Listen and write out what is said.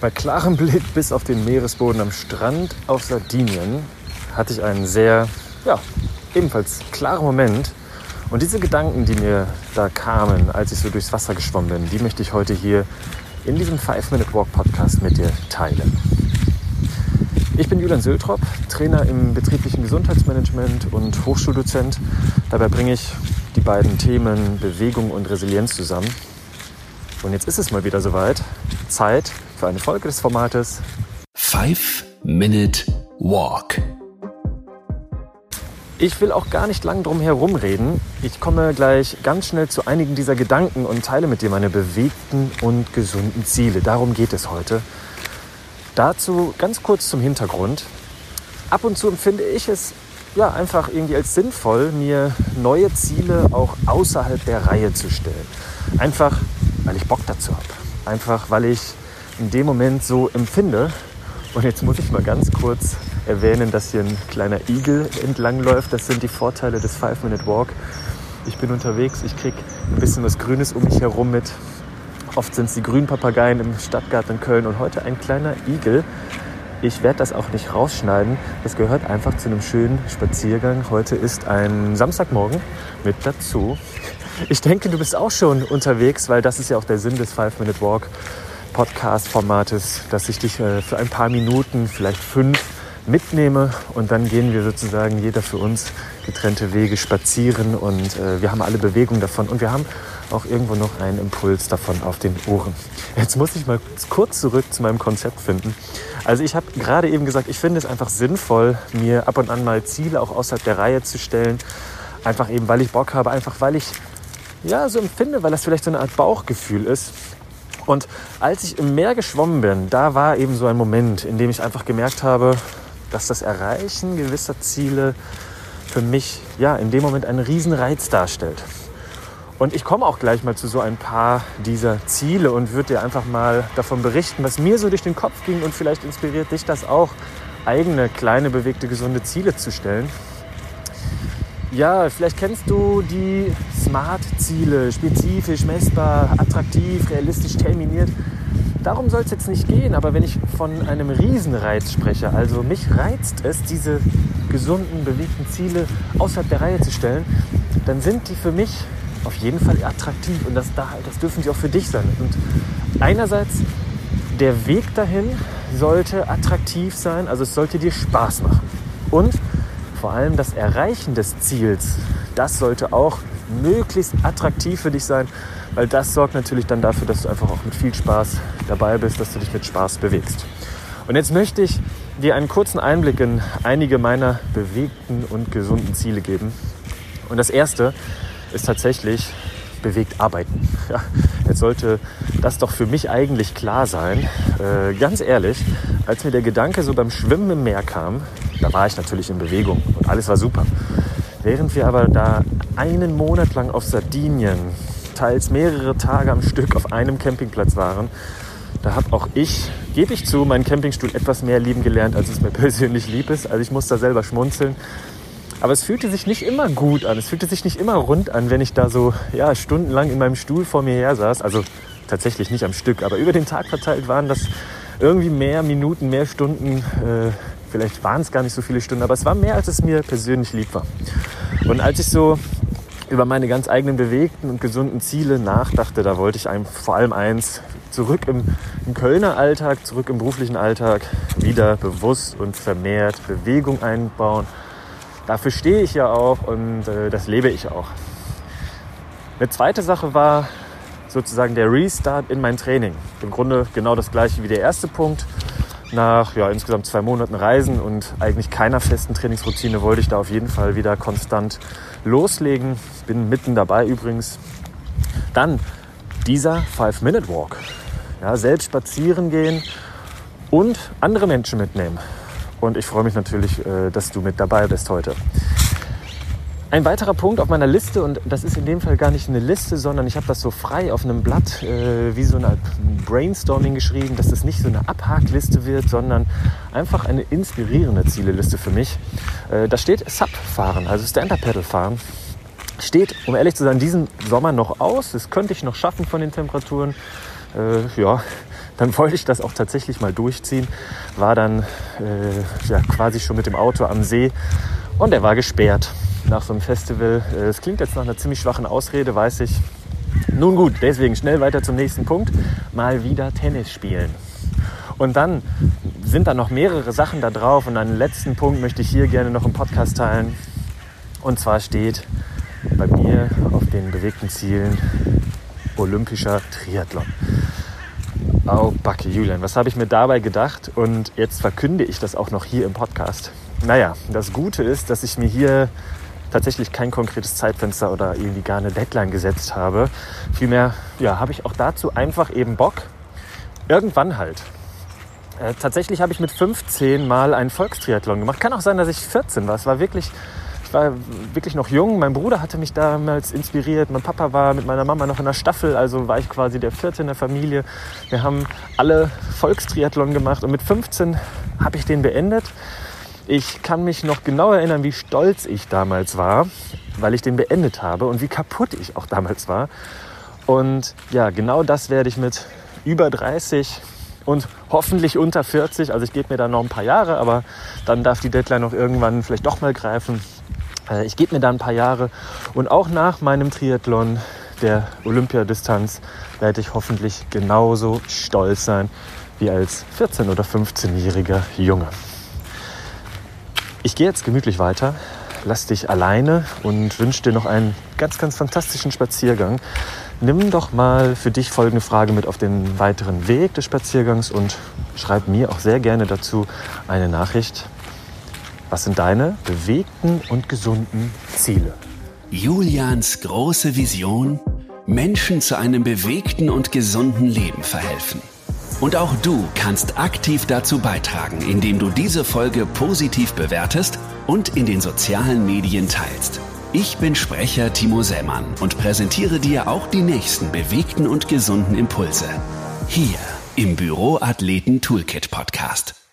Bei klarem Blick bis auf den Meeresboden am Strand auf Sardinien hatte ich einen sehr, ja, ebenfalls klaren Moment. Und diese Gedanken, die mir da kamen, als ich so durchs Wasser geschwommen bin, die möchte ich heute hier in diesem 5-Minute-Walk-Podcast mit dir teilen. Ich bin Julian Söltrop, Trainer im betrieblichen Gesundheitsmanagement und Hochschuldozent. Dabei bringe ich die beiden Themen Bewegung und Resilienz zusammen. Und jetzt ist es mal wieder soweit. Zeit für eine Folge des Formates 5 Minute Walk. Ich will auch gar nicht lang drum herum reden. Ich komme gleich ganz schnell zu einigen dieser Gedanken und teile mit dir meine bewegten und gesunden Ziele. Darum geht es heute. Dazu ganz kurz zum Hintergrund. Ab und zu empfinde ich es ja einfach irgendwie als sinnvoll, mir neue Ziele auch außerhalb der Reihe zu stellen. Einfach, weil ich Bock dazu habe. Einfach, weil ich in dem Moment so empfinde. Und jetzt muss ich mal ganz kurz erwähnen, dass hier ein kleiner Igel entlangläuft. Das sind die Vorteile des Five-Minute-Walk. Ich bin unterwegs, ich kriege ein bisschen was Grünes um mich herum mit. Oft sind es die Grünpapageien im Stadtgarten in Köln und heute ein kleiner Igel. Ich werde das auch nicht rausschneiden. Das gehört einfach zu einem schönen Spaziergang. Heute ist ein Samstagmorgen mit dazu. Ich denke, du bist auch schon unterwegs, weil das ist ja auch der Sinn des Five-Minute-Walk. Podcast-Formates, dass ich dich äh, für ein paar Minuten, vielleicht fünf, mitnehme und dann gehen wir sozusagen jeder für uns getrennte Wege spazieren und äh, wir haben alle Bewegung davon und wir haben auch irgendwo noch einen Impuls davon auf den Ohren. Jetzt muss ich mal kurz zurück zu meinem Konzept finden. Also ich habe gerade eben gesagt, ich finde es einfach sinnvoll, mir ab und an mal Ziele auch außerhalb der Reihe zu stellen. Einfach eben, weil ich Bock habe, einfach weil ich ja so empfinde, weil das vielleicht so eine Art Bauchgefühl ist. Und als ich im Meer geschwommen bin, da war eben so ein Moment, in dem ich einfach gemerkt habe, dass das Erreichen gewisser Ziele für mich ja in dem Moment einen Riesenreiz darstellt. Und ich komme auch gleich mal zu so ein paar dieser Ziele und würde dir einfach mal davon berichten, was mir so durch den Kopf ging und vielleicht inspiriert dich das auch, eigene kleine bewegte gesunde Ziele zu stellen. Ja, vielleicht kennst du die Smart-Ziele, spezifisch, messbar, attraktiv, realistisch terminiert. Darum soll es jetzt nicht gehen, aber wenn ich von einem Riesenreiz spreche, also mich reizt es, diese gesunden, bewegten Ziele außerhalb der Reihe zu stellen, dann sind die für mich auf jeden Fall attraktiv und das, das dürfen sie auch für dich sein. Und einerseits, der Weg dahin sollte attraktiv sein, also es sollte dir Spaß machen. Und vor allem das Erreichen des Ziels, das sollte auch möglichst attraktiv für dich sein, weil das sorgt natürlich dann dafür, dass du einfach auch mit viel Spaß dabei bist, dass du dich mit Spaß bewegst. Und jetzt möchte ich dir einen kurzen Einblick in einige meiner bewegten und gesunden Ziele geben. Und das erste ist tatsächlich bewegt arbeiten. Ja, jetzt sollte das doch für mich eigentlich klar sein. Äh, ganz ehrlich, als mir der Gedanke so beim Schwimmen im Meer kam, da war ich natürlich in Bewegung und alles war super. Während wir aber da einen Monat lang auf Sardinien, teils mehrere Tage am Stück auf einem Campingplatz waren, da habe auch ich, gebe ich zu, meinen Campingstuhl etwas mehr lieben gelernt, als es mir persönlich lieb ist. Also ich muss da selber schmunzeln. Aber es fühlte sich nicht immer gut an. Es fühlte sich nicht immer rund an, wenn ich da so ja, stundenlang in meinem Stuhl vor mir her saß. Also tatsächlich nicht am Stück, aber über den Tag verteilt waren das irgendwie mehr Minuten, mehr Stunden. Äh, vielleicht waren es gar nicht so viele Stunden, aber es war mehr, als es mir persönlich lieb war. Und als ich so über meine ganz eigenen bewegten und gesunden Ziele nachdachte, da wollte ich einem vor allem eins, zurück im, im, Kölner Alltag, zurück im beruflichen Alltag, wieder bewusst und vermehrt Bewegung einbauen. Dafür stehe ich ja auch und äh, das lebe ich auch. Eine zweite Sache war sozusagen der Restart in mein Training. Im Grunde genau das gleiche wie der erste Punkt. Nach ja, insgesamt zwei Monaten Reisen und eigentlich keiner festen Trainingsroutine wollte ich da auf jeden Fall wieder konstant loslegen. Bin mitten dabei übrigens. Dann dieser Five-Minute-Walk. Ja, selbst spazieren gehen und andere Menschen mitnehmen. Und ich freue mich natürlich, äh, dass du mit dabei bist heute. Ein weiterer Punkt auf meiner Liste, und das ist in dem Fall gar nicht eine Liste, sondern ich habe das so frei auf einem Blatt äh, wie so eine Brainstorming geschrieben, dass es nicht so eine Abhakliste wird, sondern einfach eine inspirierende Zieleliste für mich. Äh, da steht Sub fahren, also Stand-Up-Pedal fahren. Steht, um ehrlich zu sein, diesen Sommer noch aus. Das könnte ich noch schaffen von den Temperaturen. Äh, ja, dann wollte ich das auch tatsächlich mal durchziehen. War dann äh, ja, quasi schon mit dem Auto am See und er war gesperrt nach so einem Festival. Äh, es klingt jetzt nach einer ziemlich schwachen Ausrede, weiß ich. Nun gut, deswegen schnell weiter zum nächsten Punkt. Mal wieder Tennis spielen. Und dann sind da noch mehrere Sachen da drauf. Und einen letzten Punkt möchte ich hier gerne noch im Podcast teilen. Und zwar steht bei mir auf den bewegten Zielen olympischer Triathlon. Oh, Backe, Julian, was habe ich mir dabei gedacht? Und jetzt verkünde ich das auch noch hier im Podcast. Naja, das Gute ist, dass ich mir hier tatsächlich kein konkretes Zeitfenster oder irgendwie gar eine Deadline gesetzt habe. Vielmehr ja, habe ich auch dazu einfach eben Bock. Irgendwann halt. Äh, tatsächlich habe ich mit 15 mal einen Volkstriathlon gemacht. Kann auch sein, dass ich 14 war. Es war wirklich, ich war wirklich noch jung. Mein Bruder hatte mich damals inspiriert. Mein Papa war mit meiner Mama noch in der Staffel, also war ich quasi der vierte in der Familie. Wir haben alle Volkstriathlon gemacht und mit 15 habe ich den beendet. Ich kann mich noch genau erinnern, wie stolz ich damals war, weil ich den beendet habe und wie kaputt ich auch damals war. Und ja, genau das werde ich mit über 30 und hoffentlich unter 40. Also ich gebe mir da noch ein paar Jahre, aber dann darf die Deadline noch irgendwann vielleicht doch mal greifen. Äh, ich gebe mir da ein paar Jahre und auch nach meinem Triathlon der Olympiadistanz werde ich hoffentlich genauso stolz sein wie als 14- oder 15-jähriger Junge. Ich gehe jetzt gemütlich weiter, lass dich alleine und wünsche dir noch einen ganz, ganz fantastischen Spaziergang nimm doch mal für dich folgende Frage mit auf den weiteren Weg des Spaziergangs und schreib mir auch sehr gerne dazu eine Nachricht. Was sind deine bewegten und gesunden Ziele? Julians große Vision, Menschen zu einem bewegten und gesunden Leben verhelfen. Und auch du kannst aktiv dazu beitragen, indem du diese Folge positiv bewertest und in den sozialen Medien teilst. Ich bin Sprecher Timo Sämann und präsentiere dir auch die nächsten bewegten und gesunden Impulse. Hier im Büroathleten Toolkit Podcast.